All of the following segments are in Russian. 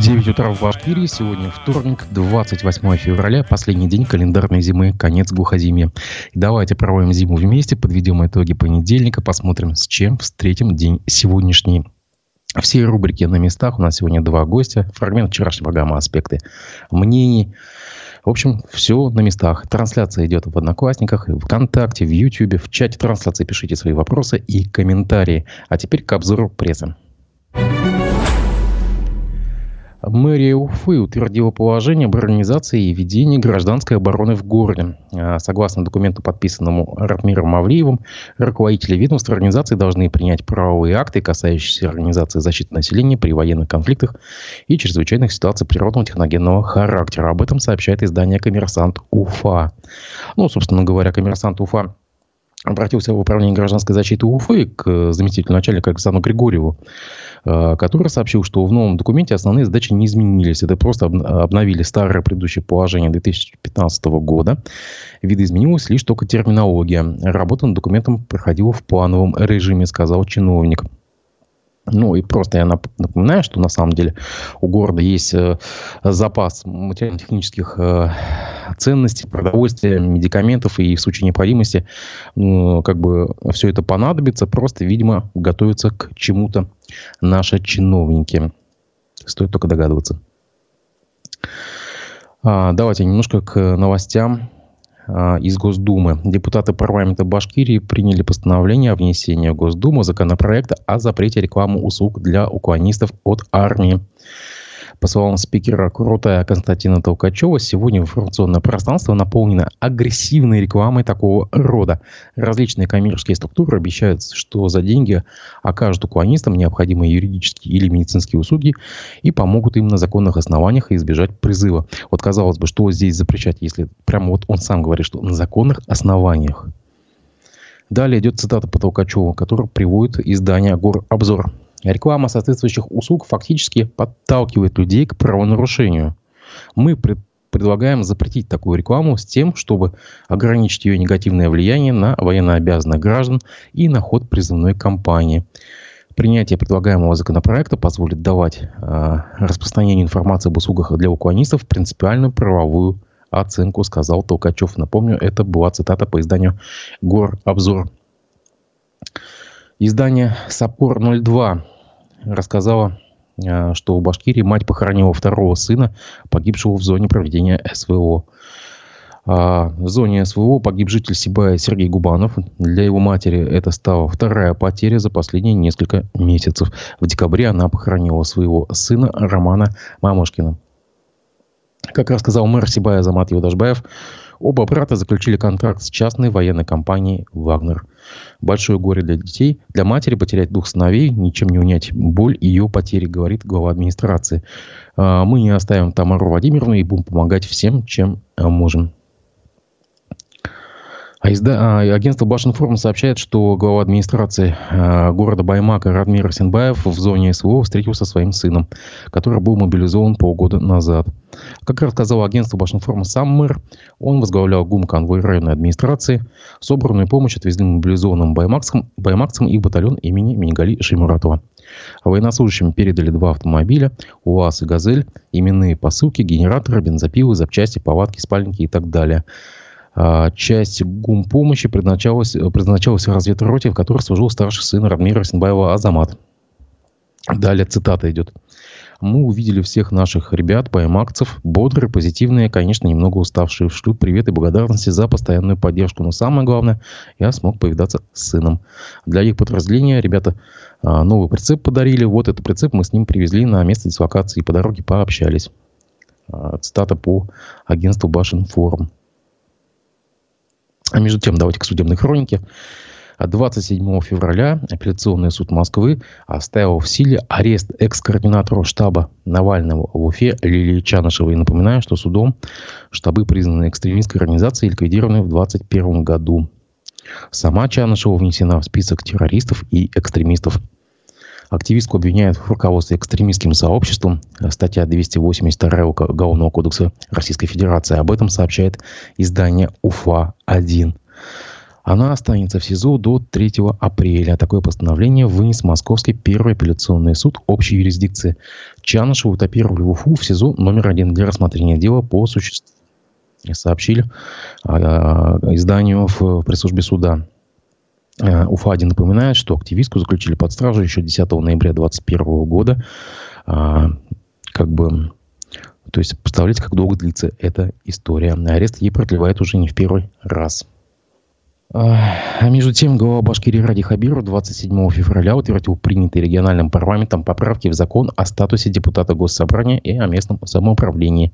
9 утра в Башкирии. Сегодня вторник, 28 февраля, последний день календарной зимы, конец глухозимья. Давайте проводим зиму вместе, подведем итоги понедельника, посмотрим, с чем встретим день сегодняшний. Все рубрики на местах. У нас сегодня два гостя. Фрагмент вчерашней программы «Аспекты мнений». В общем, все на местах. Трансляция идет в Одноклассниках, в ВКонтакте, в Ютьюбе. В чате трансляции пишите свои вопросы и комментарии. А теперь к обзору прессы. Мэрия Уфы утвердила положение об организации и ведении гражданской обороны в городе. А, согласно документу, подписанному Ратмиром Мавлиевым, руководители ведомства организации должны принять правовые акты, касающиеся организации защиты населения при военных конфликтах и чрезвычайных ситуациях природного техногенного характера. Об этом сообщает издание «Коммерсант Уфа». Ну, собственно говоря, «Коммерсант Уфа» обратился в управление гражданской защиты Уфы к заместителю начальника Александру Григорьеву, э, который сообщил, что в новом документе основные задачи не изменились. Это просто обновили старое предыдущее положение 2015 года. Видоизменилась лишь только терминология. Работа над документом проходила в плановом режиме, сказал чиновник. Ну и просто я напоминаю, что на самом деле у города есть э, запас материально-технических э, ценностей, продовольствия, медикаментов, и в случае необходимости ну, как бы все это понадобится, просто, видимо, готовятся к чему-то наши чиновники. Стоит только догадываться. А, давайте немножко к новостям из Госдумы. Депутаты парламента Башкирии приняли постановление о внесении в Госдуму законопроекта о запрете рекламы услуг для уклонистов от армии. По словам спикера Крутая Константина Толкачева, сегодня информационное пространство наполнено агрессивной рекламой такого рода. Различные коммерческие структуры обещают, что за деньги окажут уклонистам необходимые юридические или медицинские услуги и помогут им на законных основаниях избежать призыва. Вот казалось бы, что здесь запрещать, если прямо вот он сам говорит, что на законных основаниях. Далее идет цитата по Толкачеву, который приводит издание «Гор-обзор». Реклама соответствующих услуг фактически подталкивает людей к правонарушению. Мы пред предлагаем запретить такую рекламу с тем, чтобы ограничить ее негативное влияние на военнообязанных граждан и на ход призывной кампании. Принятие предлагаемого законопроекта позволит давать э, распространению информации об услугах для уклонистов принципиальную правовую оценку, сказал Толкачев. Напомню, это была цитата по изданию «Гор Обзор». Издание «Сапор-02» рассказала, э, что в Башкирии мать похоронила второго сына, погибшего в зоне проведения СВО. А, в зоне СВО погиб житель Сибая Сергей Губанов. Для его матери это стала вторая потеря за последние несколько месяцев. В декабре она похоронила своего сына Романа Мамошкина. Как рассказал мэр Сибая Замат Юдашбаев, Оба брата заключили контракт с частной военной компанией «Вагнер». Большое горе для детей. Для матери потерять двух сыновей, ничем не унять боль ее потери, говорит глава администрации. «А, мы не оставим Тамару Владимировну и будем помогать всем, чем а, можем. А изда... а, агентство Башинформ сообщает, что глава администрации а, города Баймака Радмир Сенбаев в зоне СВО встретился со своим сыном, который был мобилизован полгода назад. Как рассказал агентство Башинформ сам мэр, он возглавлял ГУМ конвой районной администрации. Собранную помощь отвезли мобилизованным баймакцам, баймакцам и батальон имени Мингали Шеймуратова. Военнослужащим передали два автомобиля, УАЗ и «Газель», именные посылки, генераторы, бензопилы, запчасти, палатки, спальники и так далее – часть гумпомощи предназначалась, предназначалась разведроте, в которой служил старший сын Радмира Синбаева Азамат. Далее цитата идет. Мы увидели всех наших ребят, паймакцев, бодрые, позитивные, конечно, немного уставшие. Шлют привет и благодарности за постоянную поддержку. Но самое главное, я смог повидаться с сыном. Для их подразделения ребята а, новый прицеп подарили. Вот этот прицеп мы с ним привезли на место дислокации по дороге пообщались. А, цитата по агентству Башинформ. А между тем, давайте к судебной хронике. 27 февраля апелляционный суд Москвы оставил в силе арест экс-координатора штаба Навального в Уфе Лилии Чанышевой. напоминаю, что судом штабы, признаны экстремистской организацией, ликвидированы в 2021 году. Сама Чанышева внесена в список террористов и экстремистов. Активистку обвиняют в руководстве экстремистским сообществом. Статья 282 Уголовного кодекса Российской Федерации. Об этом сообщает издание УФА-1. Она останется в СИЗО до 3 апреля. Такое постановление вынес Московский первый апелляционный суд общей юрисдикции. Чанышева утопировали в Уфу в СИЗО номер один для рассмотрения дела по существу. Сообщили э, изданию в пресс-службе суда. Э, Уфа-1 напоминает, что активистку заключили под стражу еще 10 ноября 2021 года. А, как бы, то есть, представляете, как долго длится эта история. Арест ей продлевает уже не в первый раз. А между тем, глава Башкирии Ради Хабиров 27 февраля утвердил принятые региональным парламентом поправки в закон о статусе депутата Госсобрания и о местном самоуправлении.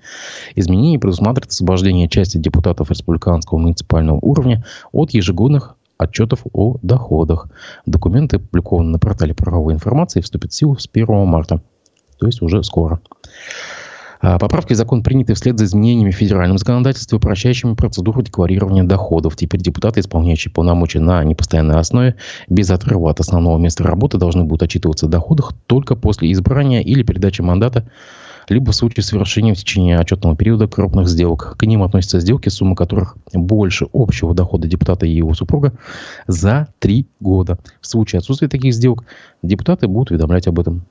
Изменения предусматривают освобождение части депутатов республиканского муниципального уровня от ежегодных отчетов о доходах. Документы, опубликованы на портале правовой информации, вступят в силу с 1 марта, то есть уже скоро. А, поправки в закон приняты вслед за изменениями в федеральном законодательстве, упрощающими процедуру декларирования доходов. Теперь депутаты, исполняющие полномочия на непостоянной основе, без отрыва от основного места работы, должны будут отчитываться о доходах только после избрания или передачи мандата либо в случае совершения в течение отчетного периода крупных сделок. К ним относятся сделки, сумма которых больше общего дохода депутата и его супруга за три года. В случае отсутствия таких сделок депутаты будут уведомлять об этом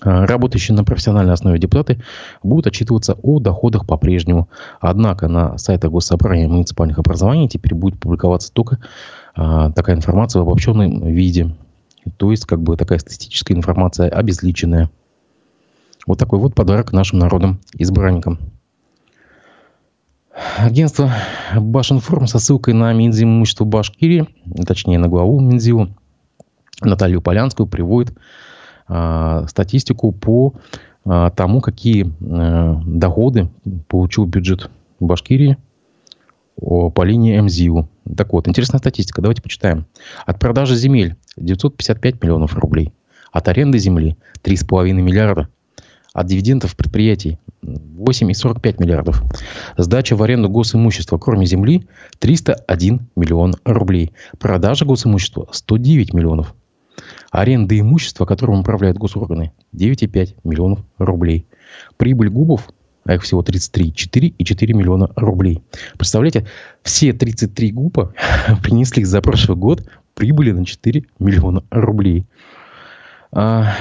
а, Работающие на профессиональной основе депутаты будут отчитываться о доходах по-прежнему. Однако на сайтах Госсобрания муниципальных образований теперь будет публиковаться только а, такая информация в обобщенном виде. То есть, как бы такая статистическая информация обезличенная. Вот такой вот подарок нашим народным избранникам. Агентство Башинформ со ссылкой на Минзим имущество Башкирии, точнее на главу Минзиву, Наталью Полянскую приводит а, статистику по а, тому, какие а, доходы получил бюджет Башкирии по линии МЗИУ. Так вот, интересная статистика. Давайте почитаем. От продажи земель 955 миллионов рублей. От аренды земли 3,5 миллиарда. От дивидендов предприятий 8,45 миллиардов. Сдача в аренду госимущества, кроме земли, 301 миллион рублей. Продажа госимущества 109 миллионов. Аренда имущества, которым управляют госорганы, 9,5 миллионов рублей. Прибыль губов, а их всего 33, 4,4 миллиона рублей. Представляете, все 33 губа принесли за прошлый год прибыли на 4 миллиона рублей. А,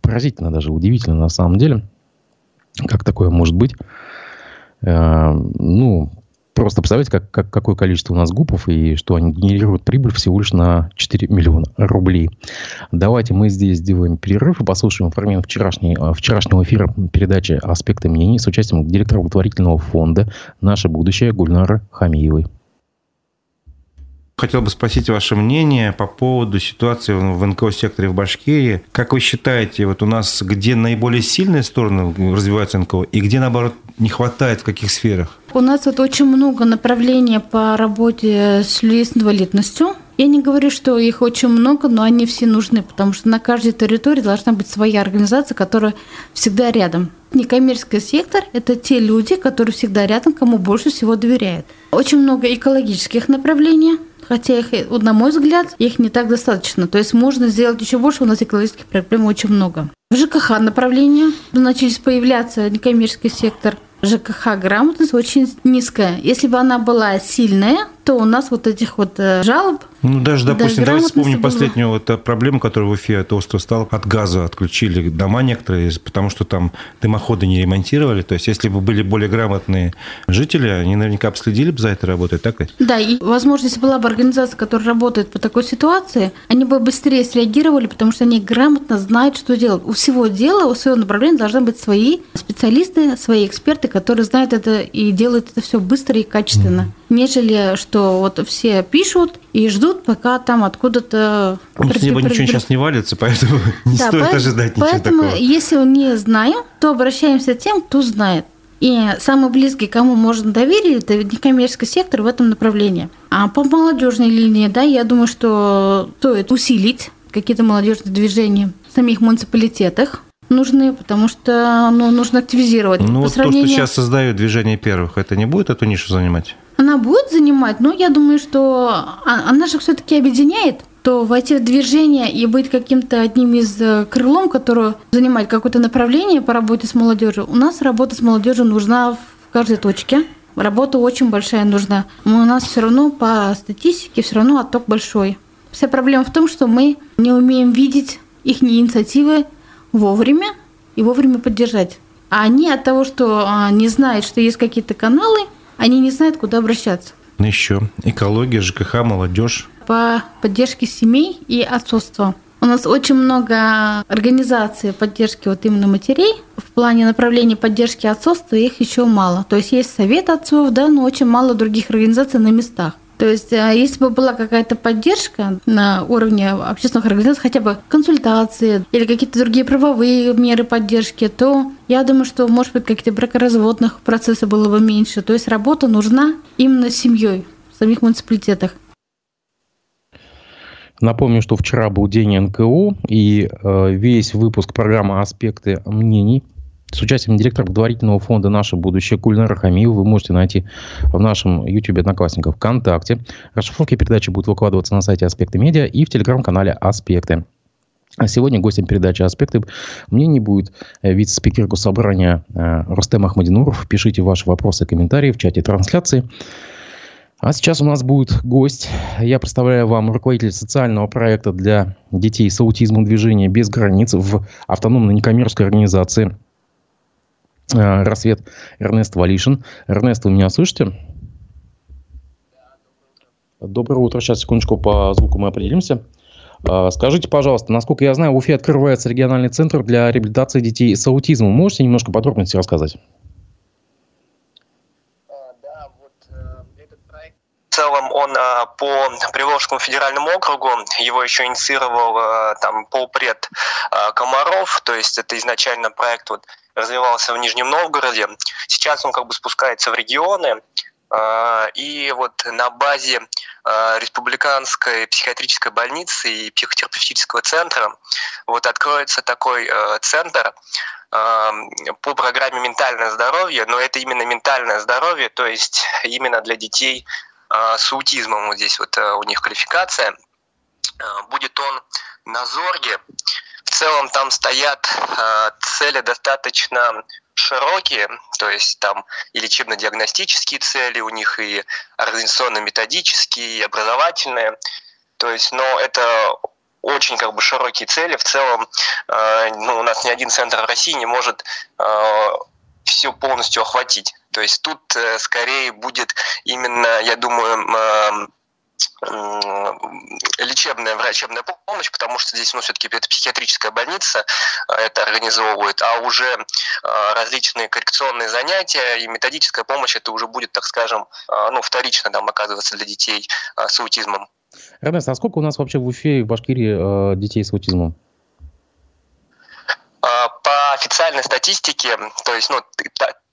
поразительно даже, удивительно на самом деле, как такое может быть. А, ну, Просто представляете, как, как, какое количество у нас гупов и что они генерируют прибыль всего лишь на 4 миллиона рублей. Давайте мы здесь сделаем перерыв и послушаем фрагмент вчерашней, э, вчерашнего эфира передачи «Аспекты мнений» с участием директора благотворительного фонда «Наше будущее» Гульнары Хамиевой. Хотел бы спросить ваше мнение по поводу ситуации в НКО-секторе в Башкирии. Как вы считаете, вот у нас где наиболее сильные стороны развиваются НКО и где, наоборот, не хватает в каких сферах? У нас вот очень много направлений по работе с людьми с инвалидностью. Я не говорю, что их очень много, но они все нужны, потому что на каждой территории должна быть своя организация, которая всегда рядом. Некоммерческий сектор – это те люди, которые всегда рядом, кому больше всего доверяют. Очень много экологических направлений, хотя их, на мой взгляд, их не так достаточно. То есть можно сделать еще больше, у нас экологических проблем очень много. В ЖКХ направлении начались появляться некоммерческий сектор – ЖКХ грамотность очень низкая. Если бы она была сильная, то у нас вот этих вот э, жалоб ну, даже, допустим, да, давайте вспомним было... последнюю вот э, проблему, которая в Уфе, это остров стал, от газа отключили дома некоторые, потому что там дымоходы не ремонтировали. То есть, если бы были более грамотные жители, они наверняка обследили бы за этой работой, так ведь? Да, и, возможно, если была бы организация, которая работает по такой ситуации, они бы быстрее среагировали, потому что они грамотно знают, что делать. У всего дела, у своего направления должны быть свои специалисты, свои эксперты, которые знают это и делают это все быстро и качественно. Mm нежели что вот все пишут и ждут, пока там откуда-то... Ну, с неба ничего сейчас не валится, поэтому не да, стоит по- ожидать ничего поэтому, такого. если не знаем, то обращаемся к тем, кто знает. И самый близкий, кому можно доверить, это некоммерческий сектор в этом направлении. А по молодежной линии, да, я думаю, что стоит усилить какие-то молодежные движения в самих муниципалитетах, нужны, потому что ну, нужно активизировать. Ну, вот сравнению... то, что сейчас создают движение первых, это не будет эту нишу занимать? Она будет занимать, но я думаю, что а, она же все-таки объединяет то войти в движение и быть каким-то одним из э, крылом, которое занимает какое-то направление по работе с молодежью. У нас работа с молодежью нужна в каждой точке. Работа очень большая нужна. У нас все равно по статистике все равно отток большой. Вся проблема в том, что мы не умеем видеть их инициативы вовремя и вовремя поддержать. А они от того, что а, не знают, что есть какие-то каналы, они не знают, куда обращаться. Еще экология, ЖКХ, молодежь. По поддержке семей и отцовства. У нас очень много организаций поддержки вот именно матерей. В плане направления поддержки отцовства их еще мало. То есть есть совет отцов, да, но очень мало других организаций на местах. То есть, а если бы была какая-то поддержка на уровне общественных организаций, хотя бы консультации или какие-то другие правовые меры поддержки, то я думаю, что, может быть, какие-то бракоразводных процессов было бы меньше. То есть работа нужна именно семьей в самих муниципалитетах. Напомню, что вчера был день НКО, и э, весь выпуск программы «Аспекты мнений» с участием директора благотворительного фонда «Наше будущее» Кульнара Хамиева вы можете найти в нашем YouTube Одноклассников ВКонтакте. Расшифровки передачи будут выкладываться на сайте «Аспекты медиа» и в телеграм-канале «Аспекты». А сегодня гостем передачи «Аспекты» мне не будет э, вице-спикер госсобрания э, Рустем Ахмадинуров. Пишите ваши вопросы и комментарии в чате трансляции. А сейчас у нас будет гость. Я представляю вам руководитель социального проекта для детей с аутизмом движения без границ в автономной некоммерческой организации «Рассвет» Эрнест Валишин. Эрнест, вы меня слышите? Доброе утро. Сейчас, секундочку, по звуку мы определимся. Э, скажите, пожалуйста, насколько я знаю, в Уфе открывается региональный центр для реабилитации детей с аутизмом. Можете немножко подробности рассказать? В целом он а, по Приволжскому федеральному округу, его еще инициировал а, там полпред а, Комаров, то есть это изначально проект вот развивался в Нижнем Новгороде. Сейчас он как бы спускается в регионы, и вот на базе республиканской психиатрической больницы и психотерапевтического центра вот откроется такой центр по программе «Ментальное здоровье», но это именно ментальное здоровье, то есть именно для детей а, с аутизмом, вот здесь вот у них квалификация. А, будет он на Зорге. Целом там стоят а, цели достаточно широкие, то есть там и лечебно-диагностические цели у них, и организационно-методические, и образовательные. То есть, но это очень как бы широкие цели. В целом, ну, у нас ни один центр в России не может все полностью охватить. То есть тут э, скорее будет именно, я думаю, лечебная врачебная помощь, потому что здесь ну, все-таки это психиатрическая больница, э, это организовывает, а уже э, различные коррекционные занятия и методическая помощь, это уже будет, так скажем, ну, вторично там оказываться для детей с аутизмом. Эрнест, а сколько у нас вообще в Уфе и в Башкирии детей с аутизмом? По официальной статистике, то есть ну,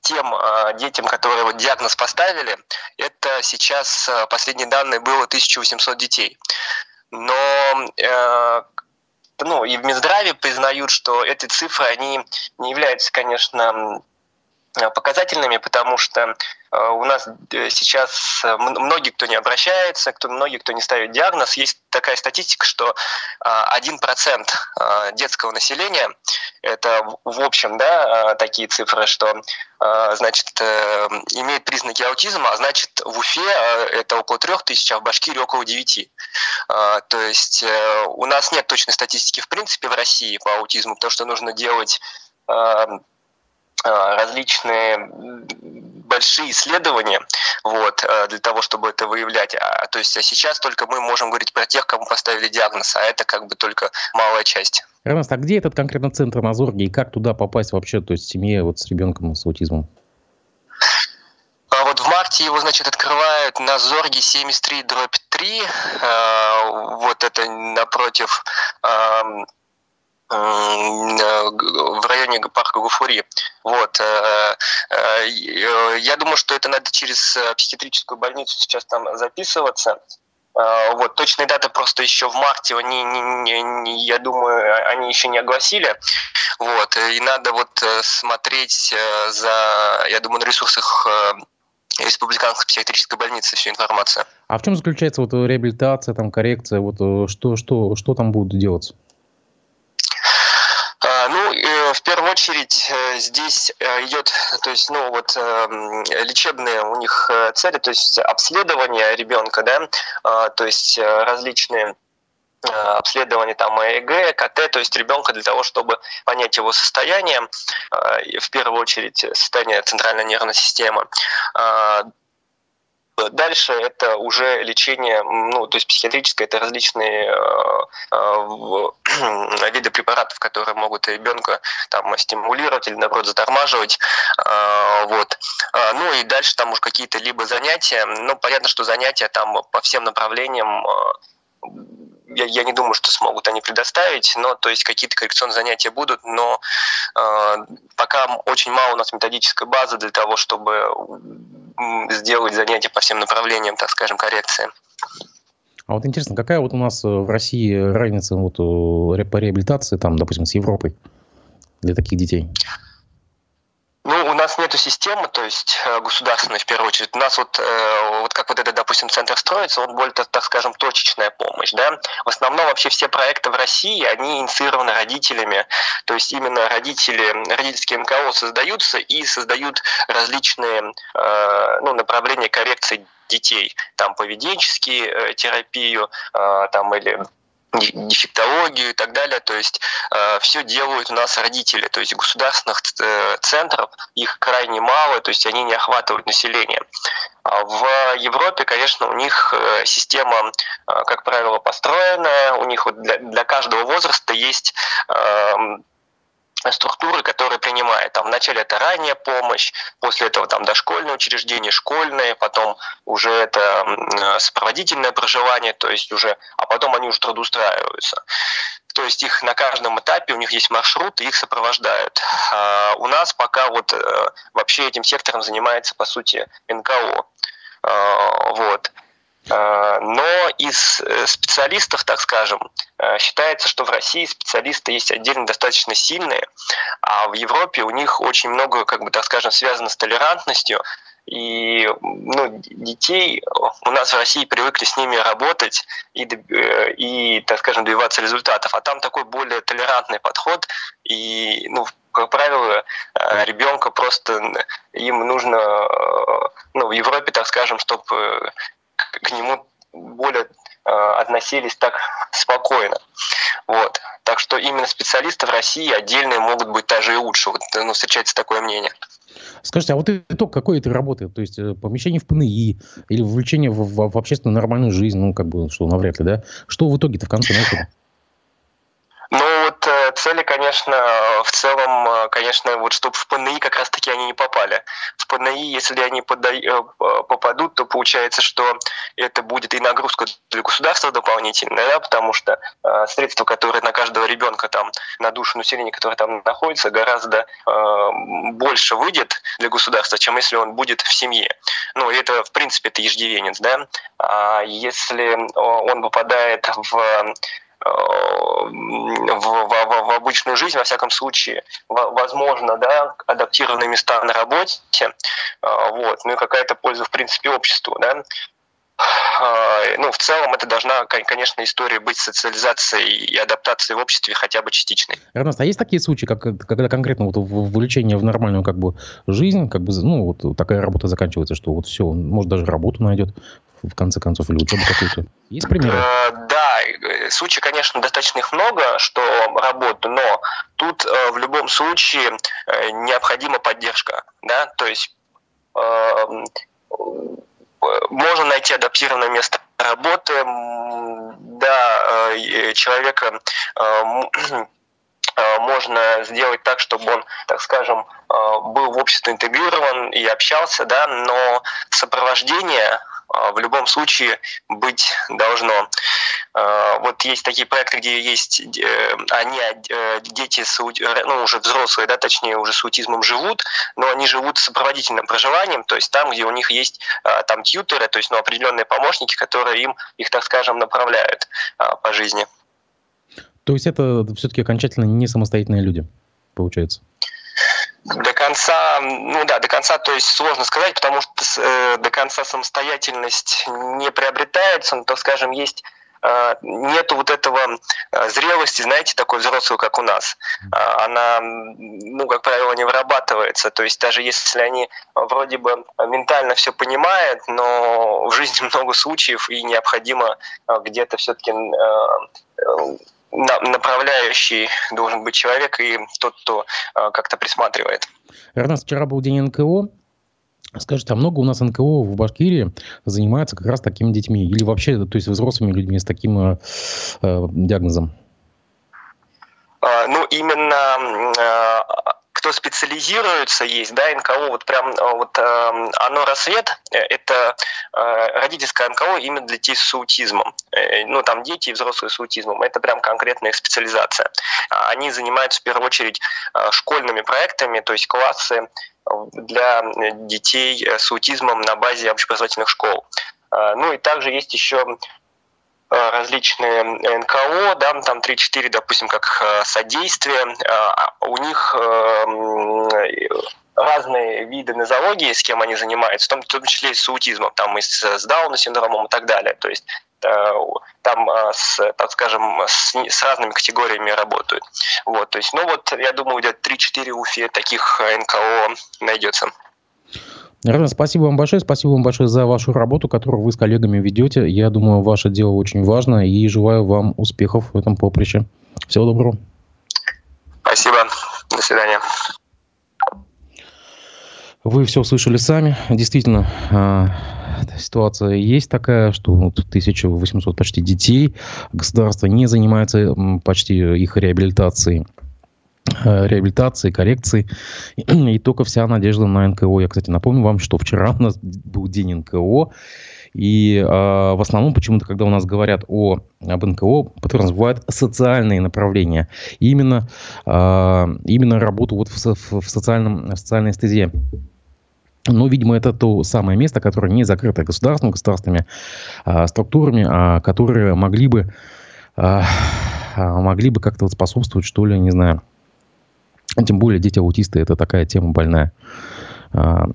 тем э, детям, которые вот диагноз поставили, это сейчас э, последние данные было 1800 детей. Но э, ну, и в Минздраве признают, что эти цифры, они не являются, конечно, показательными, потому что Э, у нас э, сейчас э, многие, кто не обращается, кто, многие, кто не ставит диагноз, есть такая статистика, что 1% детского населения, это в общем да, такие цифры, что значит, имеет признаки аутизма, а значит в Уфе это около 3 тысяч, а в Башкирии около 9. То есть у нас нет точной статистики в принципе в России по аутизму, потому что нужно делать различные большие исследования вот, э, для того, чтобы это выявлять. А, то есть а сейчас только мы можем говорить про тех, кому поставили диагноз, а это как бы только малая часть. Эрнест, а где этот конкретно центр на Зорге и как туда попасть вообще, то есть семье вот с ребенком с аутизмом? А вот в марте его, значит, открывают на Зорге 73 дробь 3. Э, вот это напротив Э, в районе парка Гуфури. Вот. Э, э, я думаю, что это надо через психиатрическую больницу сейчас там записываться. Вот, точные даты просто еще в марте, они, не, не, не, я думаю, они еще не огласили. Вот, и надо вот смотреть за, я думаю, на ресурсах Республиканской психиатрической больницы всю информацию. А в чем заключается вот реабилитация, там, коррекция, вот что, что, что там будут делать? А, ну, в первую очередь э, здесь э, идет, то есть, ну, вот эм, лечебные у них э, цели, то есть обследование ребенка, да, а, то есть различные обследование там ЭЭГ, КТ, то есть ребенка для того, чтобы понять его состояние, в первую очередь состояние центральной нервной системы, а, Дальше это уже лечение, ну, то есть психиатрическое, это различные э, э, виды препаратов, которые могут ребенка там стимулировать или, наоборот, затормаживать. Э, вот. Э, ну и дальше там уже какие-то либо занятия. Ну, понятно, что занятия там по всем направлениям э, я, я не думаю, что смогут они предоставить, но то есть какие-то коррекционные занятия будут, но э, пока очень мало у нас методической базы для того, чтобы сделать занятия по всем направлениям, так скажем, коррекции. А вот интересно, какая вот у нас э, в России разница вот э, по реабилитации, там, допустим, с Европой для таких детей? Ну, у нас нету системы, то есть э, государственной в первую очередь. У нас вот, э, вот как вот этот, допустим, центр строится, он более, так скажем, точечная помощь, да. В основном вообще все проекты в России, они инициированы родителями, то есть именно родители, родительские МКО создаются и создают различные э, ну, направления коррекции детей, там поведенческие терапию, там или дефектологию и так далее. То есть э, все делают у нас родители, то есть государственных э, центров, их крайне мало, то есть они не охватывают население. А в Европе, конечно, у них э, система, э, как правило, построена, у них вот для, для каждого возраста есть э, структуры, которые принимает. Там вначале это ранняя помощь, после этого там дошкольное учреждение, школьное, потом уже это сопроводительное проживание, то есть уже, а потом они уже трудоустраиваются. То есть их на каждом этапе, у них есть маршрут, и их сопровождают. А у нас пока вот э, вообще этим сектором занимается, по сути, НКО. А, вот. А, но из э, специалистов, так скажем, э, считается, что в России специалисты есть отдельно достаточно сильные, а в Европе у них очень много, как бы так скажем, связано с толерантностью, и ну, детей у нас в России привыкли с ними работать и, э, и, так скажем, добиваться результатов. А там такой более толерантный подход. И, ну, как правило, ребенка просто им нужно, ну, в Европе, так скажем, чтобы к нему более э, относились так спокойно. Вот. Так что именно специалисты в России отдельные могут быть даже и лучше. Вот, ну, встречается такое мнение. Скажите, а вот итог какой этой работы? То есть э, помещение в ПНИ или вовлечение в, в, в общественную нормальную жизнь, ну, как бы, что навряд ли, да? Что в итоге-то в конце? Ну, э, цели, конечно, в целом, э, конечно, вот чтобы в ПНИ как раз-таки они не попали. В ПНИ, если они э, попадут, то получается, что это будет и нагрузка для государства дополнительная, да, потому что э, средства, которые на каждого ребенка там, на душу населения, которое там находится, гораздо э, больше выйдет для государства, чем если он будет в семье. Ну, это, в принципе, это иждивенец, да. А если он попадает в Э, в, в, в обычную жизнь, во всяком случае, возможно, да, адаптированные места на работе, э, вот, ну и какая-то польза, в принципе, обществу, да, э, ну, в целом это должна, конечно, история быть социализацией и адаптацией в обществе хотя бы частичной. Эрнест, а есть такие случаи, как, когда конкретно вот вовлечение в нормальную как бы жизнь, как бы, ну, вот такая работа заканчивается, что вот все, может даже работу найдет в конце концов, или учебу какую-то? Есть примеры? Э, случаев, конечно, достаточно их много, что работу, но тут э, в любом случае э, необходима поддержка, да, то есть можно найти адаптированное место работы, да, человека можно сделать так, чтобы он, так скажем, был в обществе интегрирован и общался, да, но сопровождение в любом случае быть должно. А, вот есть такие проекты, где есть э, они, э, дети, с, ну, уже взрослые, да, точнее, уже с аутизмом живут, но они живут с сопроводительным проживанием, то есть там, где у них есть а, там тьютеры, то есть ну, определенные помощники, которые им их, так скажем, направляют по жизни. То есть это все-таки окончательно не самостоятельные люди, получается? До конца, ну да, до конца, то есть сложно сказать, потому что э, до конца самостоятельность не приобретается, но, так скажем, есть э, нету вот этого э, зрелости, знаете, такой взрослой, как у нас. А, она, ну, как правило, не вырабатывается. То есть даже если они вроде бы ментально все понимают, но в жизни много случаев и необходимо где-то все-таки направляющий должен быть человек и тот, кто как-то присматривает. Эрнест, вчера был день НКО. Скажите, а много у нас НКО в Башкирии занимается как раз такими детьми? Или вообще, то есть взрослыми людьми с таким э, э диагнозом? А, ну, именно э, кто специализируется, есть, да, НКО, вот прям э, вот э, оно рассвет, это э, родительское НКО именно для детей с аутизмом. Э, ну, там дети и взрослые с аутизмом. Это прям конкретная специализация. Они занимаются в первую очередь э, школьными проектами, то есть классы для детей с аутизмом на базе общеобразовательных школ. А, ну и также есть еще а, различные НКО, да, там 3-4, допустим, как а, содействие, у них разные виды нозологии, с кем они занимаются, в том, в том числе и с аутизмом, там и с, с синдромом и так далее. То есть Э, там, э, с, так скажем, с, с разными категориями работают. Вот, то есть, ну вот, я думаю, где-то 3-4 Уфе таких э, НКО найдется. Наверное, спасибо вам большое. Спасибо вам большое за вашу работу, которую вы с коллегами ведете. Я думаю, ваше дело очень важно и желаю вам успехов в этом поприще. Всего доброго. Спасибо. До свидания. Вы все слышали сами. Действительно, а, ситуация есть такая, что вот 1800 почти детей, государство не занимается почти их реабилитацией реабилитации, коррекции. И только вся надежда на НКО. Я, кстати, напомню вам, что вчера у нас был день НКО. И э, в основном почему-то, когда у нас говорят о, об НКО, подразумевают социальные направления. Именно, э, именно работу вот в, в, в, социальном, в социальной стезе. Но, видимо, это то самое место, которое не закрыто государством, государственными а, структурами, а, которые могли бы, а, могли бы как-то вот способствовать, что ли, не знаю. Тем более дети-аутисты – это такая тема больная. А,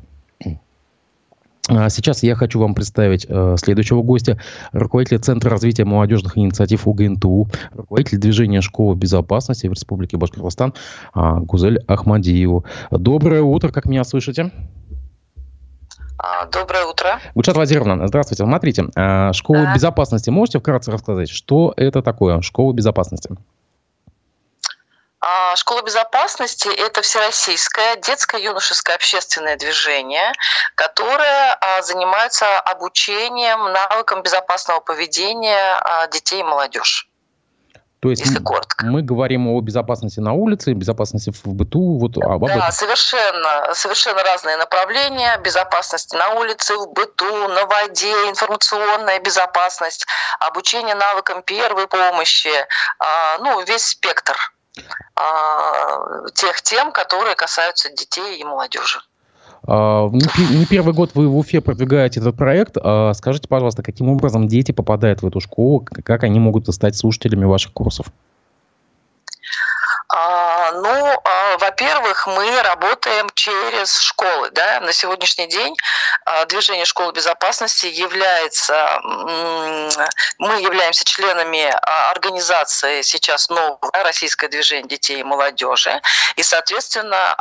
а Сейчас я хочу вам представить э, следующего гостя, руководителя Центра развития молодежных инициатив УГНТУ, руководитель движения школы безопасности в Республике Башкортостан э, Гузель Ахмадиеву. Доброе утро, как меня слышите? А, доброе утро. Гульшат Вазировна, здравствуйте. Смотрите, а, школа да. безопасности. Можете вкратце рассказать, что это такое школа безопасности? А, школа безопасности – это всероссийское детское юношеское общественное движение, которое занимается обучением навыкам безопасного поведения детей и молодежи. То есть если коротко. Мы говорим о безопасности на улице, безопасности в быту. Вот, об да, этом. совершенно, совершенно разные направления. Безопасности на улице, в быту, на воде, информационная безопасность, обучение навыкам первой помощи. А, ну, весь спектр а, тех тем, которые касаются детей и молодежи. А, не первый год вы в Уфе продвигаете этот проект. А, скажите, пожалуйста, каким образом дети попадают в эту школу, как они могут стать слушателями ваших курсов? А, ну, а, во-первых, мы работаем через школы. Да? На сегодняшний день а, движение школы безопасности является, мы являемся членами организации сейчас нового российское движение детей и молодежи. И, соответственно,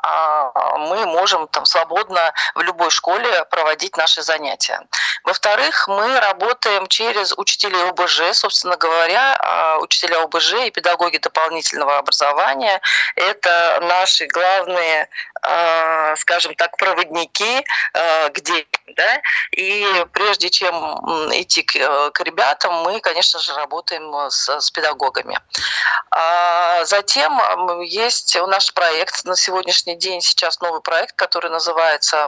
мы можем там свободно в любой школе проводить наши занятия. Во-вторых, мы работаем через учителей ОБЖ, собственно говоря, учителя ОБЖ и педагоги дополнительного образования – это наши главные, а, скажем так, проводники а, к детям. Да? И прежде чем идти к, э, к ребятам, мы, конечно же, работаем с, с педагогами. А затем есть наш проект на сегодняшний день, сейчас новый проект, который называется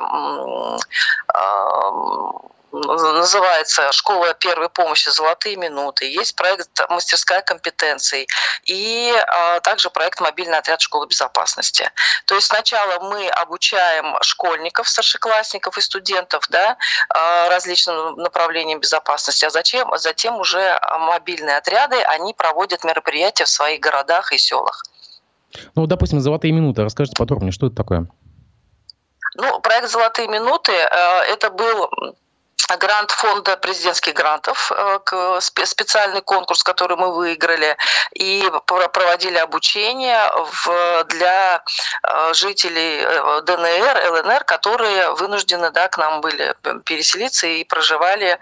называется «Школа первой помощи. Золотые минуты». Есть проект «Мастерская компетенций» и а, также проект «Мобильный отряд школы безопасности». То есть сначала мы обучаем школьников, старшеклассников и студентов да, а, различным направлениям безопасности, а затем, затем уже мобильные отряды, они проводят мероприятия в своих городах и селах. Ну, допустим, «Золотые минуты». Расскажите подробнее, что это такое? Ну, проект «Золотые минуты» э, это был грант фонда президентских грантов, э, специальный конкурс, который мы выиграли, и проводили обучение для э, жителей э, ДНР, ЛНР, которые вынуждены да, к нам были переселиться и проживали,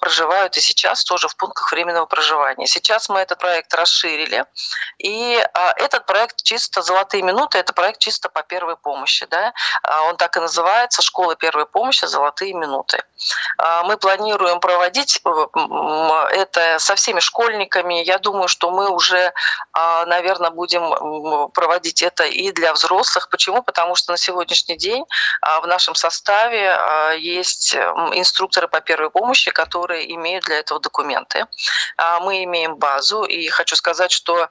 проживают и сейчас тоже в пунктах временного проживания. Сейчас мы этот проект расширили, и этот проект чисто «Золотые минуты» — это проект чисто по первой помощи. Да? Он так и называется «Школа первой помощи. Золотые минуты». А, мы планируем проводить э, это со всеми школьниками. Я думаю, что мы уже, а, наверное, будем проводить это и для взрослых. Почему? Потому что на сегодняшний день а, в нашем составе есть инструкторы по первой помощи, которые имеют для этого документы. Мы имеем базу, и хочу сказать, что э,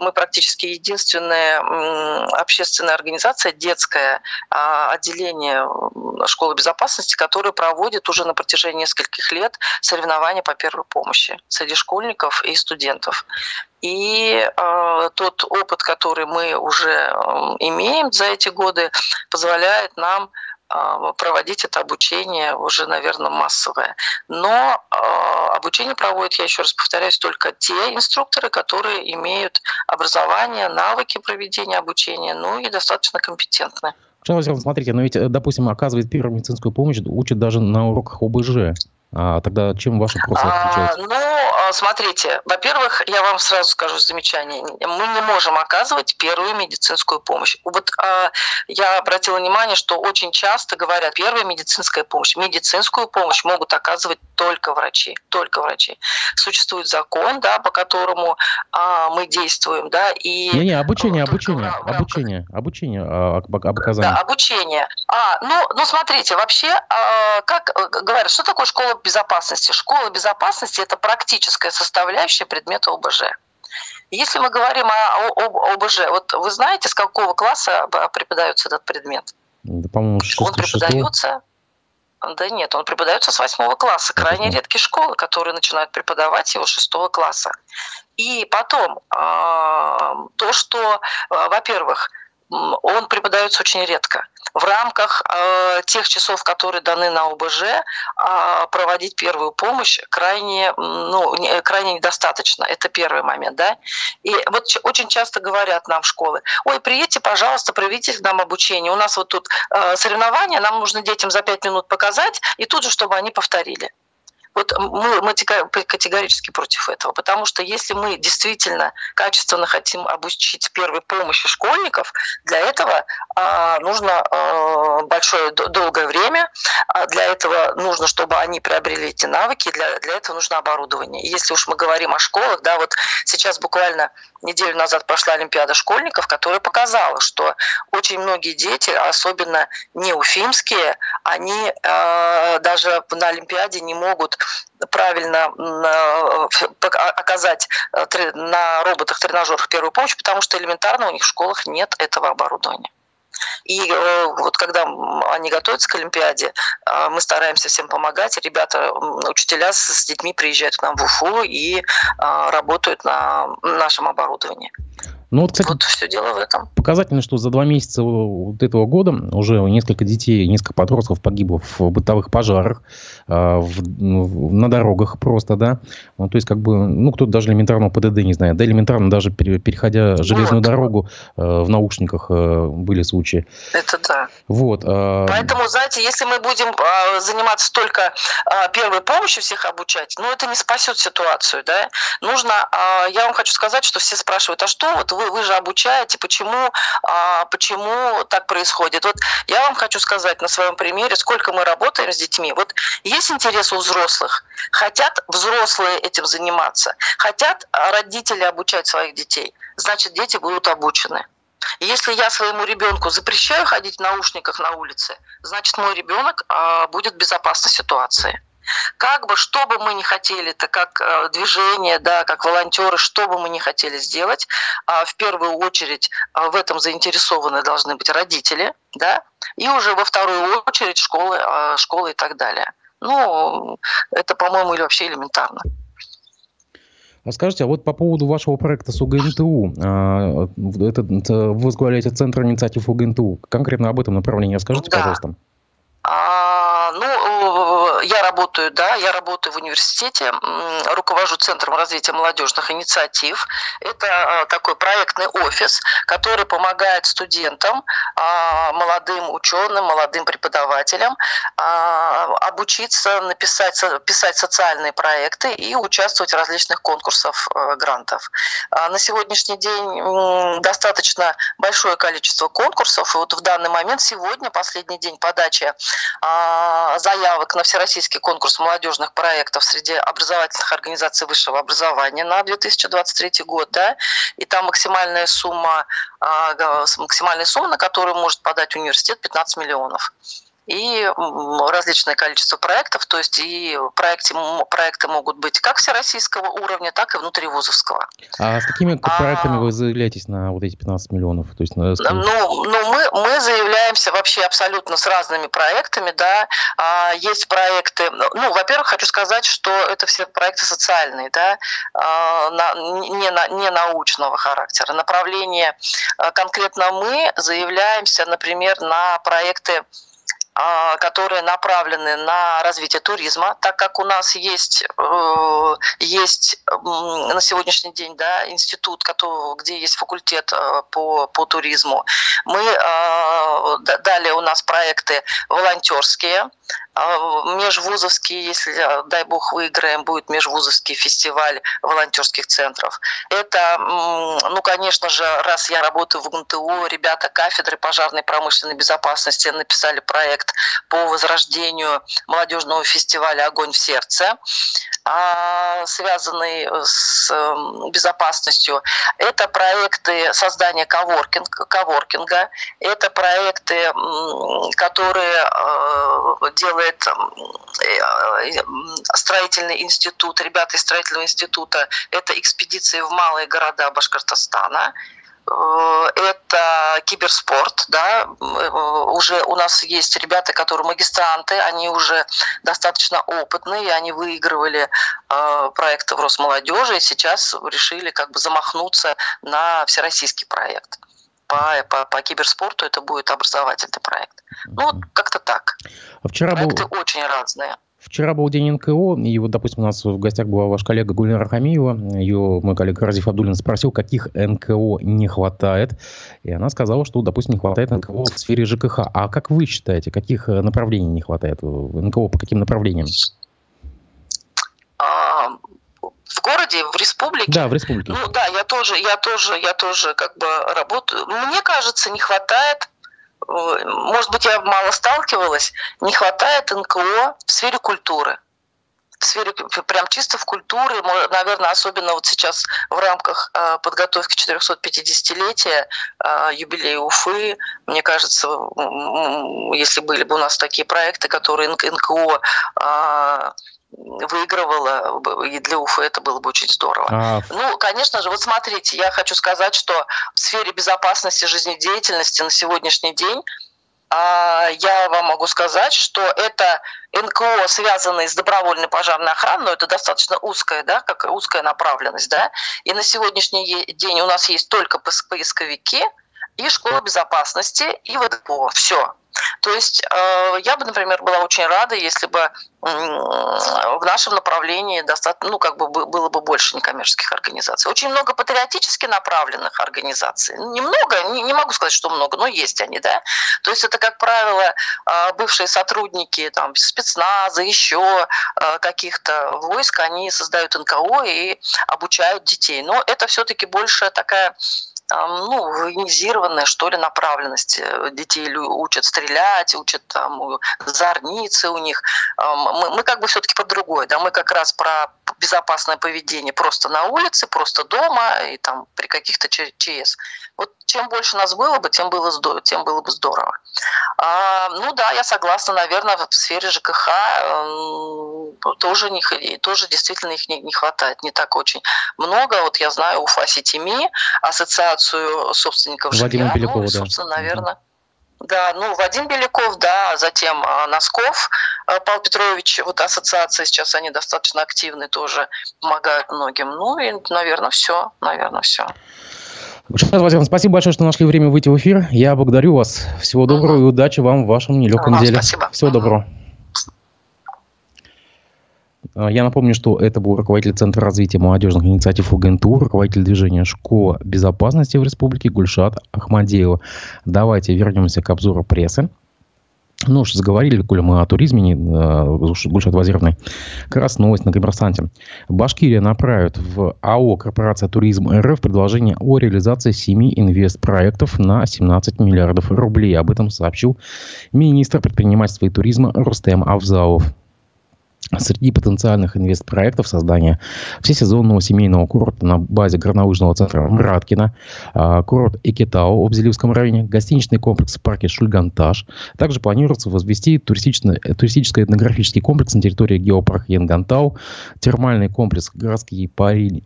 мы практически единственная общественная организация, детское отделение школы безопасности, которая проводит уже на протяжении нескольких лет соревнования по первой помощи среди школьников и студентов. И э, тот опыт, который мы уже э, имеем за эти годы, позволяет нам э, проводить это обучение уже, наверное, массовое. Но э, обучение проводят, я еще раз повторяюсь, только те инструкторы, которые имеют образование, навыки проведения обучения, ну и достаточно компетентны. Пожалуйста, смотрите, но ведь, э, допустим, оказывает первую медицинскую помощь, учат даже на уроках ОБЖ. А тогда чем ваши курсы отличаются? А, ну, а, смотрите, во-первых, я вам сразу скажу замечание. Мы не можем оказывать первую медицинскую помощь. Вот а, я обратила внимание, что очень часто говорят, первая медицинская помощь. Медицинскую помощь могут оказывать только врачи, только врачи. Существует закон, да, по которому а, мы действуем, да, и... Не-не, обучение, обучение, в, обучение, обучение а, об, об оказании. Да, обучение. А, ну, ну, смотрите, вообще, а, как э, говорят, что такое школа безопасности. Школа безопасности – это практическая составляющая предмета ОБЖ. Если мы говорим о, о, ОБЖ, вот вы знаете, с какого класса преподается этот предмет? Да, по-моему, Он преподается... Да нет, он преподается с восьмого класса. Крайне редкие школы, которые начинают преподавать его с шестого класса. И потом, а, то, что, а, во-первых, он преподается очень редко. В рамках э, тех часов, которые даны на ОБЖ, э, проводить первую помощь крайне, ну, не, крайне недостаточно. Это первый момент. Да? И вот очень часто говорят нам в школы, ой, приедьте, пожалуйста, проведите нам обучение. У нас вот тут э, соревнования, нам нужно детям за пять минут показать, и тут же, чтобы они повторили. Вот мы, мы категорически против этого, потому что если мы действительно качественно хотим обучить первой помощи школьников, для этого а, нужно а, большое долгое время, а для этого нужно, чтобы они приобрели эти навыки, для, для этого нужно оборудование. И если уж мы говорим о школах, да, вот сейчас буквально неделю назад прошла Олимпиада школьников, которая показала, что очень многие дети, особенно неуфимские, они э, даже на Олимпиаде не могут правильно э, оказать э, на роботах-тренажерах первую помощь, потому что элементарно у них в школах нет этого оборудования. И э, вот когда они готовятся к Олимпиаде, э, мы стараемся всем помогать. Ребята, учителя с детьми приезжают к нам в Уфу и работают на нашем оборудовании. Ну вот, кстати, вот все дело в этом. Показательно, что за два месяца вот этого года уже несколько детей, несколько подростков погибло в бытовых пожарах, а, в, в, на дорогах просто, да. Ну, то есть, как бы, ну, кто-то даже элементарно ПДД не знает. Да, элементарно даже переходя железную вот. дорогу э, в наушниках э, были случаи. Это да. Вот. Э, Поэтому, знаете, если мы будем э, заниматься только э, первой помощью всех обучать, ну, это не спасет ситуацию, да. Нужно, э, я вам хочу сказать, что все спрашивают, а что вот вы вы, же обучаете, почему, а, почему так происходит. Вот я вам хочу сказать на своем примере, сколько мы работаем с детьми. Вот есть интерес у взрослых, хотят взрослые этим заниматься, хотят родители обучать своих детей, значит, дети будут обучены. Если я своему ребенку запрещаю ходить в наушниках на улице, значит мой ребенок а, будет в безопасной ситуации. Как бы, что бы мы ни хотели, это как э, движение, да, как волонтеры, что бы мы ни хотели сделать, а, в первую очередь а, в этом заинтересованы должны быть родители, да, и уже во вторую очередь школы, а, школы и так далее. Ну, это, по-моему, или вообще элементарно. А скажите, а вот по поводу вашего проекта с УГНТУ, это, вы возглавляете Центр инициатив УГНТУ, конкретно об этом направлении расскажите, да. пожалуйста. А, ну, я работаю, да, я работаю в университете, руковожу Центром развития молодежных инициатив. Это такой проектный офис, который помогает студентам, молодым ученым, молодым преподавателям обучиться написать, писать социальные проекты и участвовать в различных конкурсах грантов. На сегодняшний день достаточно большое количество конкурсов. И вот в данный момент, сегодня, последний день подачи а, заявок на всероссийский конкурс молодежных проектов среди образовательных организаций высшего образования на 2023 год, да, и там максимальная сумма, а, максимальная сумма, на которую может подать университет, 15 миллионов и различное количество проектов, то есть и проекты, проекты могут быть как всероссийского уровня, так и внутривузовского. А с какими а, проектами вы заявляетесь на вот эти 15 миллионов? То есть, на... Ну, ну мы, мы заявляемся вообще абсолютно с разными проектами, да. А, есть проекты, ну, во-первых, хочу сказать, что это все проекты социальные, да, а, на, не, на, не научного характера. Направление а, конкретно мы заявляемся, например, на проекты которые направлены на развитие туризма, так как у нас есть, э, есть на сегодняшний день да, институт, где есть факультет э, по, по туризму. Мы, э, далее у нас проекты волонтерские, а, межвузовский, если, а, дай бог, выиграем, будет межвузовский фестиваль волонтерских центров. Это, ну, конечно же, раз я работаю в ГНТУ, ребята кафедры пожарной промышленной безопасности написали проект по возрождению молодежного фестиваля «Огонь в сердце», а, связанный с безопасностью. Это проекты создания коворкинга, коворкинга это проекты, которые делают делает э, строительный институт, ребята из строительного института, это экспедиции в малые города Башкортостана, э, это киберспорт, да, э, уже у нас есть ребята, которые магистранты, они уже достаточно опытные, они выигрывали проекты в Росмолодежи и сейчас решили как бы замахнуться на всероссийский проект по, по, по киберспорту это будет образовательный проект. Ну, вот как-то так. А вчера Проекты был... очень разные. Вчера был день НКО, и вот, допустим, у нас в гостях была ваш коллега Гульнара Хамиева. Ее мой коллега Разиф Абдулин спросил, каких НКО не хватает. И она сказала, что, допустим, не хватает НКО в сфере ЖКХ. А как вы считаете, каких направлений не хватает? НКО по каким направлениям? в городе, в республике. Да, в республике. Ну да, я тоже, я тоже, я тоже как бы работаю. Мне кажется, не хватает э, может быть, я мало сталкивалась, не хватает НКО в сфере культуры. В сфере прям чисто в культуре, наверное, особенно вот сейчас в рамках э, подготовки 450-летия э, юбилея Уфы, мне кажется, если были бы у нас такие проекты, которые НКО выигрывала, и для Уфы это было бы очень здорово. А... Ну, конечно же, вот смотрите, я хочу сказать, что в сфере безопасности жизнедеятельности на сегодняшний день а, я вам могу сказать, что это НКО, связанные с добровольной пожарной охраной, но это достаточно узкая, да, как узкая направленность, да, и на сегодняшний день у нас есть только поисковики и школа безопасности и ВДПО. Все. То есть э, я бы, например, была очень рада, если бы в нашем направлении достаточно, ну, как бы было бы больше некоммерческих организаций. Очень много патриотически направленных организаций. Немного, не, не могу сказать, что много, но есть они, да. То есть это, как правило, э, бывшие сотрудники там, спецназа, еще э, каких-то войск, они создают НКО и обучают детей. Но это все-таки больше такая ну, военизированная, что ли, направленность. Э, детей учат стрелять, учат там зорницы у них. Мы, мы как бы все-таки по другой, да, мы как раз про безопасное поведение просто на улице, просто дома и там при каких-то ЧС. Вот чем больше нас было бы, тем было, тем было бы здорово. А, ну да, я согласна, наверное, в сфере ЖКХ тоже, не, тоже действительно их не, не хватает, не так очень много. Вот я знаю Уфа Ситими, ассоциацию собственников Владимир жилья. Белякова, ну, собственно, да. наверное. Да, ну, Вадим Беляков, да, а затем а, Носков, а, Павел Петрович, вот ассоциация сейчас, они достаточно активны тоже, помогают многим. Ну, и, наверное, все, наверное, все. Владимировна, спасибо большое, что нашли время выйти в эфир. Я благодарю вас. Всего доброго угу. и удачи вам в вашем нелегком вам деле. Спасибо. Всего угу. доброго. А, я напомню, что это был руководитель Центра развития молодежных инициатив УГНТУ, руководитель движения «Школа безопасности в республике» Гульшат Ахмадеева. Давайте вернемся к обзору прессы. Ну уж заговорили, коли мы о туризме, э, Гульшат Вазировной. Как раз новость на коммерсанте. Башкирия направит в АО «Корпорация Туризм РФ» предложение о реализации семи инвестпроектов на 17 миллиардов рублей. Об этом сообщил министр предпринимательства и туризма Рустем Авзалов. Среди потенциальных инвестпроектов создания всесезонного семейного курорта на базе горнолыжного центра Мраткина, курорт Экитау в Обзеливском районе, гостиничный комплекс в парке Шульгантаж. Также планируется возвести туристическо-этнографический комплекс на территории геопарка Янгантау, термальный комплекс городские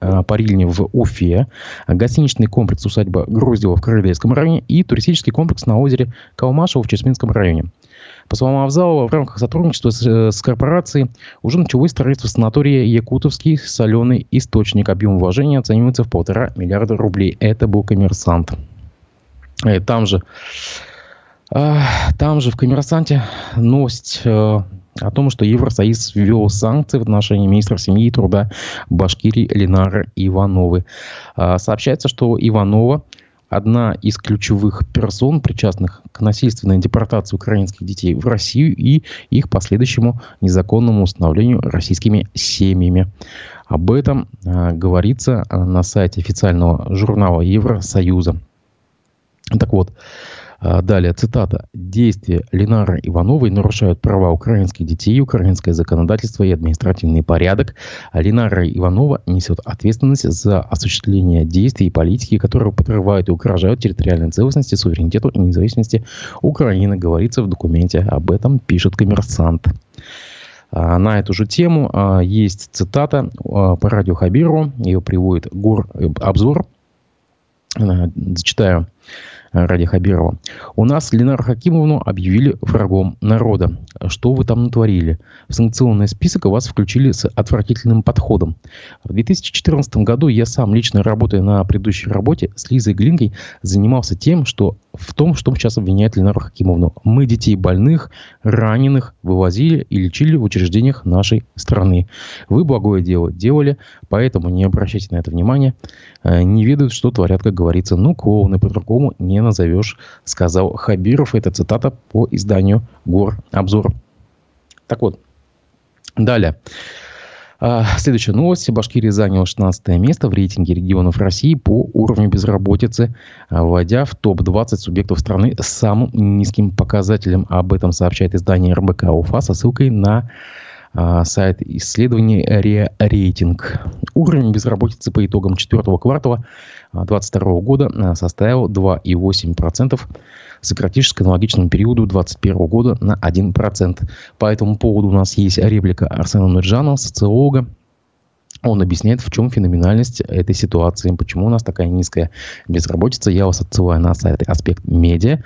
а, парильни в Уфе, гостиничный комплекс усадьба Груздева в Крылейском районе и туристический комплекс на озере Калмашево в Чесминском районе. По словам Авзалова, в рамках сотрудничества с, э, с корпорацией уже началось строительство санатория «Якутовский соленый источник». Объем вложения оценивается в полтора миллиарда рублей. Это был коммерсант. И э, там же, э, там же в коммерсанте новость э, о том, что Евросоюз ввел санкции в отношении министра семьи и труда Башкирии Ленара Ивановой. Э, сообщается, что Иванова одна из ключевых персон, причастных к насильственной депортации украинских детей в Россию и их последующему незаконному установлению российскими семьями. Об этом э, говорится на сайте официального журнала Евросоюза. Так вот, а, далее, цитата. «Действия Ленара Ивановой нарушают права украинских детей, украинское законодательство и административный порядок. А Ленара Иванова несет ответственность за осуществление действий и политики, которые подрывают и угрожают территориальной целостности, суверенитету и независимости Украины», говорится в документе. Об этом пишет коммерсант. А, на эту же тему есть цитата по радио Хабиру. Ее приводит Гор э, обзор. Зачитаю. Ради Хабирова. У нас Ленару Хакимовну объявили врагом народа. Что вы там натворили? В санкционный список вас включили с отвратительным подходом. В 2014 году я сам лично работая на предыдущей работе с Лизой Глинкой занимался тем, что в том, что сейчас обвиняет Ленару Хакимовну. Мы детей больных, раненых вывозили и лечили в учреждениях нашей страны. Вы благое дело делали, поэтому не обращайте на это внимания. Э, не ведают, что творят, как говорится. Ну, клоуны по-другому не назовешь, сказал Хабиров. Это цитата по изданию Гор Обзор. Так вот, далее. А, следующая новость. Башкирия заняла 16 место в рейтинге регионов России по уровню безработицы, вводя в топ-20 субъектов страны с самым низким показателем. Об этом сообщает издание РБК УФА со ссылкой на сайт исследований рейтинг. Уровень безработицы по итогам четвертого квартала 2022 года составил 2,8% сократишь к аналогичному периоду 2021 года на 1%. По этому поводу у нас есть реплика Арсена Нурджанова, социолога, он объясняет, в чем феноменальность этой ситуации, почему у нас такая низкая безработица. Я вас отсылаю на сайт «Аспект Медиа».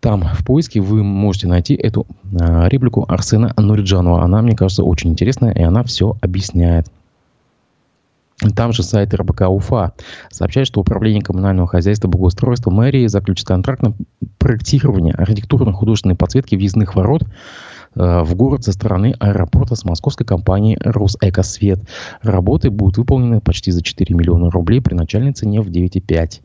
Там в поиске вы можете найти эту э, реплику Арсена Нуриджанова. Она, мне кажется, очень интересная, и она все объясняет. Там же сайт РБК УФА сообщает, что Управление коммунального хозяйства и благоустройства мэрии заключит контракт на проектирование архитектурно-художественной подсветки въездных ворот э, в город со стороны аэропорта с московской компанией «Росэкосвет». Работы будут выполнены почти за 4 миллиона рублей при начальной цене в 9,5.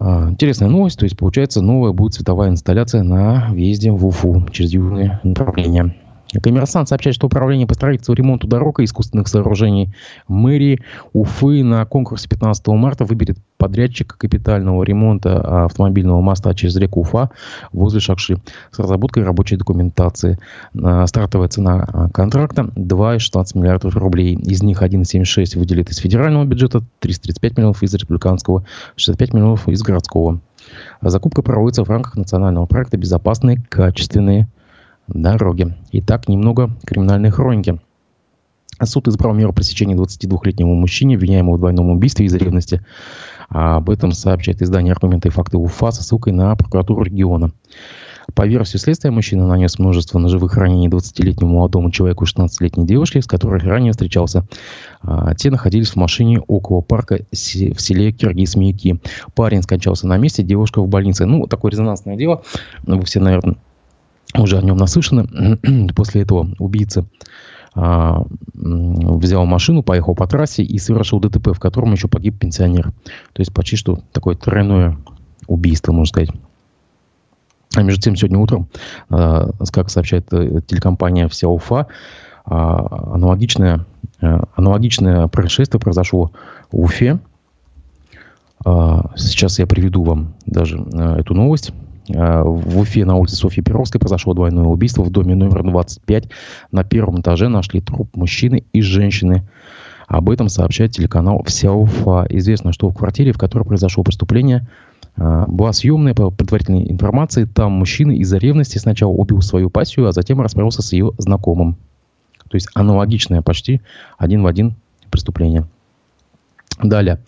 А, интересная новость, то есть получается новая будет световая инсталляция на въезде в Уфу через южное направление. Коммерсант сообщает, что управление по строительству ремонту дорог и искусственных сооружений мэрии Уфы на конкурсе 15 марта выберет подрядчика капитального ремонта автомобильного моста через реку Уфа возле Шакши с разработкой рабочей документации. А, стартовая цена а, контракта 2,16 миллиардов рублей. Из них 1,76 выделит из федерального бюджета, 335 миллионов из республиканского, 65 миллионов из городского. Закупка проводится в рамках национального проекта «Безопасные качественные дороги. Итак, немного криминальной хроники. Суд избрал меру пресечения 22-летнему мужчине, обвиняемому в двойном убийстве из ревности. А об этом сообщает издание «Аргументы и факты УФА» со ссылкой на прокуратуру региона. По версии следствия, мужчина нанес множество ножевых ранений 20-летнему молодому человеку и 16-летней девушке, с которой ранее встречался. А, те находились в машине около парка в селе Киргиз-Маяки. Парень скончался на месте, девушка в больнице. Ну, такое резонансное дело. Вы все, наверное, уже о нем наслышаны. После этого убийца а, взял машину, поехал по трассе и совершил ДТП, в котором еще погиб пенсионер. То есть почти что такое тройное убийство, можно сказать. А между тем, сегодня утром, а, как сообщает э, телекомпания «Вся Уфа», а, аналогичное, э, аналогичное происшествие произошло в Уфе. Сейчас я приведу вам даже э, эту новость. Э, в Уфе на улице Софьи Перовской произошло двойное убийство. В доме номер 25 на первом этаже нашли труп мужчины и женщины. Об этом сообщает телеканал «Вся Уфа». Известно, что в квартире, в которой произошло преступление, э, была съемная по предварительной информации. Там мужчина из-за ревности сначала убил свою пассию, а затем расправился с ее знакомым. То есть аналогичное почти один в один преступление. Далее.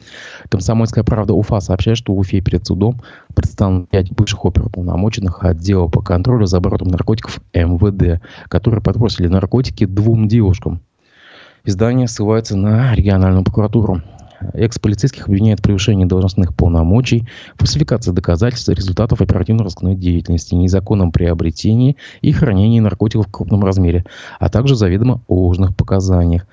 Комсомольская правда Уфа сообщает, что в Уфе перед судом представлено 5 бывших оперуполномоченных отдела по контролю за оборотом наркотиков МВД, которые подбросили наркотики двум девушкам. Издание ссылается на региональную прокуратуру. Экс-полицейских обвиняют в превышении должностных полномочий, фальсификации доказательств результатов оперативно-розыскной деятельности, незаконном приобретении и хранении наркотиков в крупном размере, а также заведомо ложных показаниях.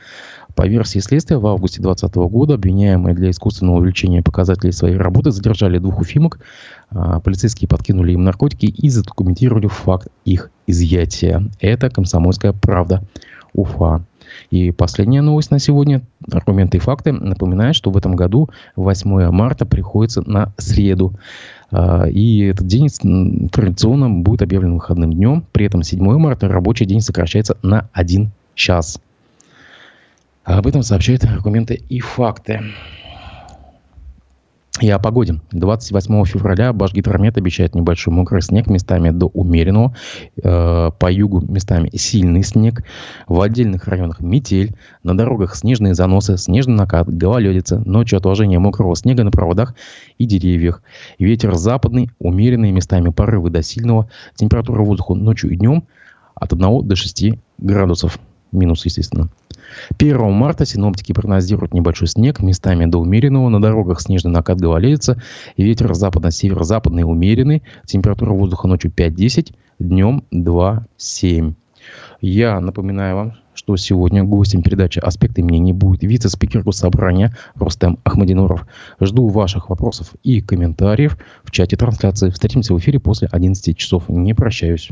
По версии следствия, в августе 2020 года обвиняемые для искусственного увеличения показателей своей работы задержали двух уфимок. А, полицейские подкинули им наркотики и задокументировали факт их изъятия. Это «Комсомольская правда» Уфа. И последняя новость на сегодня. Аргументы и факты напоминают, что в этом году 8 марта приходится на среду. А, и этот день традиционно будет объявлен выходным днем. При этом 7 марта рабочий день сокращается на один час. Об этом сообщают аргументы и факты. И о погоде. 28 февраля Башгидромет обещает небольшой мокрый снег, местами до умеренного. Э, по югу местами сильный снег. В отдельных районах метель. На дорогах снежные заносы, снежный накат, гололедица. Ночью отложение мокрого снега на проводах и деревьях. Ветер западный, умеренный, местами порывы до сильного. Температура воздуха ночью и днем от 1 до 6 градусов. Минус, естественно. 1 марта синоптики прогнозируют небольшой снег, местами до умеренного. На дорогах снежный накат гололедица. И ветер западно-северо-западный умеренный. Температура воздуха ночью 5-10, днем 2-7. Я напоминаю вам, что сегодня гостем передачи «Аспекты мнений» будет вице-спикер Госсобрания Рустем Ахмадинуров. Жду ваших вопросов и комментариев в чате трансляции. Встретимся в эфире после 11 часов. Не прощаюсь.